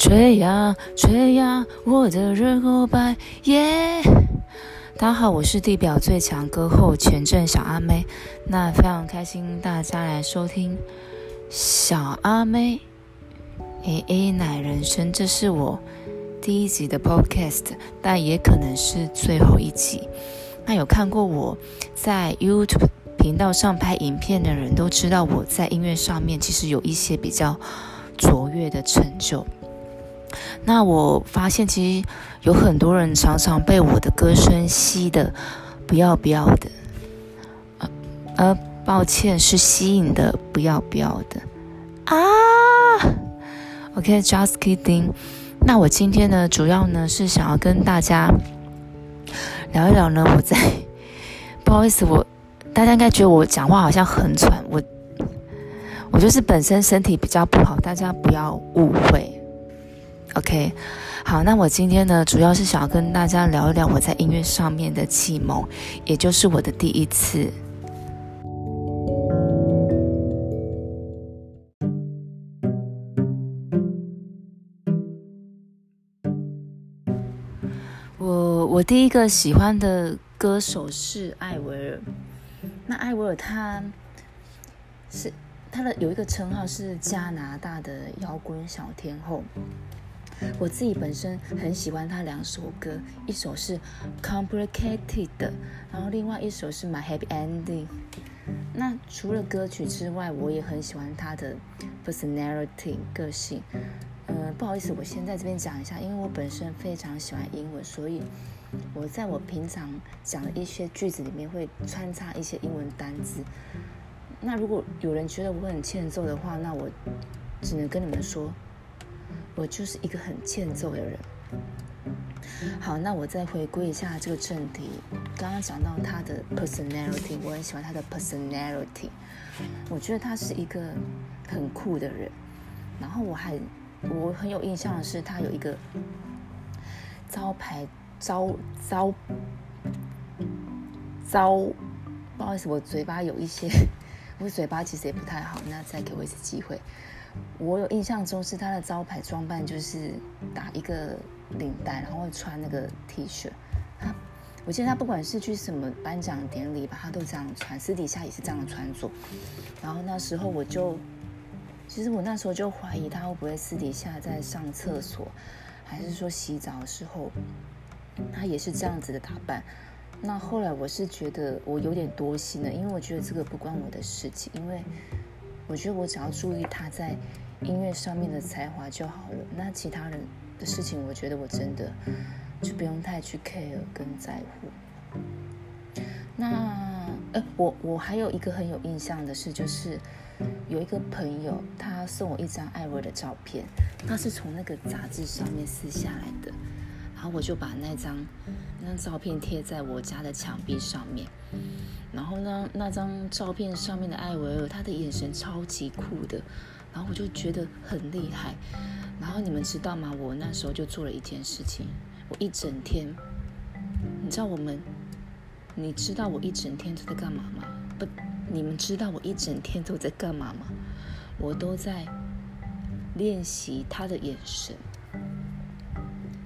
吹呀吹呀，我的热狗白耶！大家好，我是地表最强歌后前阵小阿妹，那非常开心大家来收听小阿妹 A A 奶人生，这是我第一集的 Podcast，但也可能是最后一集。那有看过我在 YouTube 频道上拍影片的人都知道，我在音乐上面其实有一些比较卓越的成就。那我发现，其实有很多人常常被我的歌声吸的不要不要的，呃呃，抱歉，是吸引的不要不要的啊。OK，just kidding。那我今天呢，主要呢是想要跟大家聊一聊呢，我在 不好意思，我大家应该觉得我讲话好像很喘，我我就是本身身体比较不好，大家不要误会。OK，好，那我今天呢，主要是想要跟大家聊一聊我在音乐上面的启蒙，也就是我的第一次。我我第一个喜欢的歌手是艾薇尔，那艾薇尔他是他的有一个称号是加拿大的摇滚小天后。我自己本身很喜欢他两首歌，一首是 Complicated，然后另外一首是 My Happy Ending。那除了歌曲之外，我也很喜欢他的 personality 个性。呃，不好意思，我先在这边讲一下，因为我本身非常喜欢英文，所以我在我平常讲的一些句子里面会穿插一些英文单字。那如果有人觉得我很欠揍的话，那我只能跟你们说。我就是一个很欠揍的人。好，那我再回归一下这个正题。刚刚讲到他的 personality，我很喜欢他的 personality。我觉得他是一个很酷的人。然后我还我很有印象的是，他有一个招牌招招招，不好意思，我嘴巴有一些，我嘴巴其实也不太好。那再给我一次机会。我有印象中是他的招牌装扮，就是打一个领带，然后会穿那个 T 恤。他，我记得他不管是去什么颁奖典礼吧，他都这样穿，私底下也是这样穿着。然后那时候我就，其实我那时候就怀疑他会不会私底下在上厕所，还是说洗澡的时候，他也是这样子的打扮。那后来我是觉得我有点多心了，因为我觉得这个不关我的事情，因为。我觉得我只要注意他在音乐上面的才华就好了。那其他人的事情，我觉得我真的就不用太去 care 跟在乎。那呃，我我还有一个很有印象的事，就是有一个朋友他送我一张艾薇的照片，他是从那个杂志上面撕下来的，然后我就把那张那张照片贴在我家的墙壁上面。然后呢，那张照片上面的艾维尔，他的眼神超级酷的，然后我就觉得很厉害。然后你们知道吗？我那时候就做了一件事情，我一整天，你知道我们，你知道我一整天都在干嘛吗？不，你们知道我一整天都在干嘛吗？我都在练习他的眼神，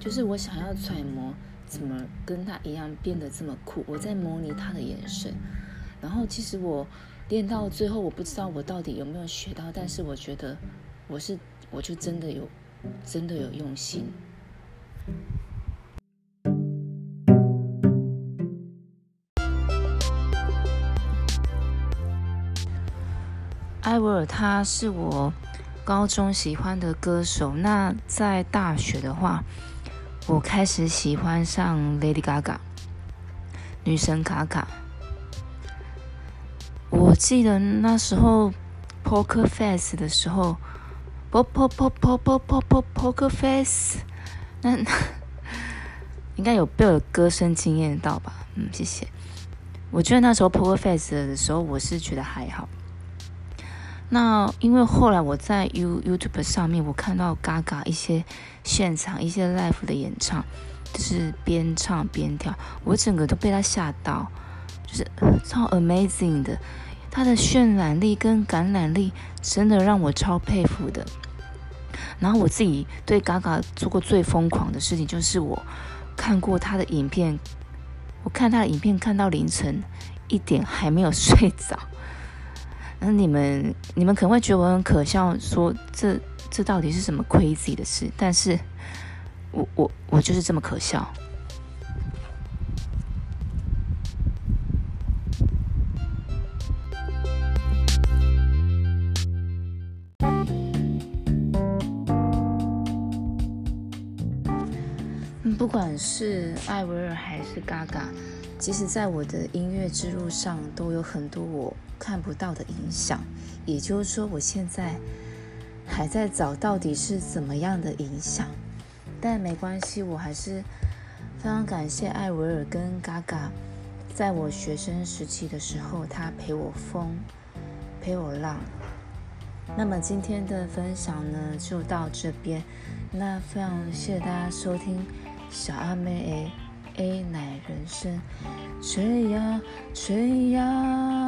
就是我想要揣摩。怎么跟他一样变得这么酷？我在模拟他的眼神，然后其实我练到最后，我不知道我到底有没有学到，但是我觉得我是，我就真的有，真的有用心。艾薇儿他是我高中喜欢的歌手，那在大学的话。我开始喜欢上 Lady Gaga，女神卡卡。我记得那时候 Poker Face 的时候，Po Po Po Po Po Po Po Poker Face，那 应该有被我的歌声惊艳到吧？嗯，谢谢。我觉得那时候 Poker Face 的时候，我是觉得还好。那因为后来我在 You YouTube 上面，我看到 Gaga 一些现场一些 Live 的演唱，就是边唱边跳，我整个都被他吓到，就是 超 Amazing 的，他的渲染力跟感染力真的让我超佩服的。然后我自己对 Gaga 做过最疯狂的事情，就是我看过他的影片，我看他的影片看到凌晨一点还没有睡着。那你们你们可能会觉得我很可笑，说这这到底是什么 crazy 的事？但是我我我就是这么可笑。不管是艾薇儿还是 Gaga，其实在我的音乐之路上都有很多我看不到的影响。也就是说，我现在还在找到底是怎么样的影响。但没关系，我还是非常感谢艾维尔跟 Gaga，在我学生时期的时候，他陪我疯，陪我浪。那么今天的分享呢，就到这边。那非常谢谢大家收听。小阿妹 A A 奶人生，吹呀吹呀。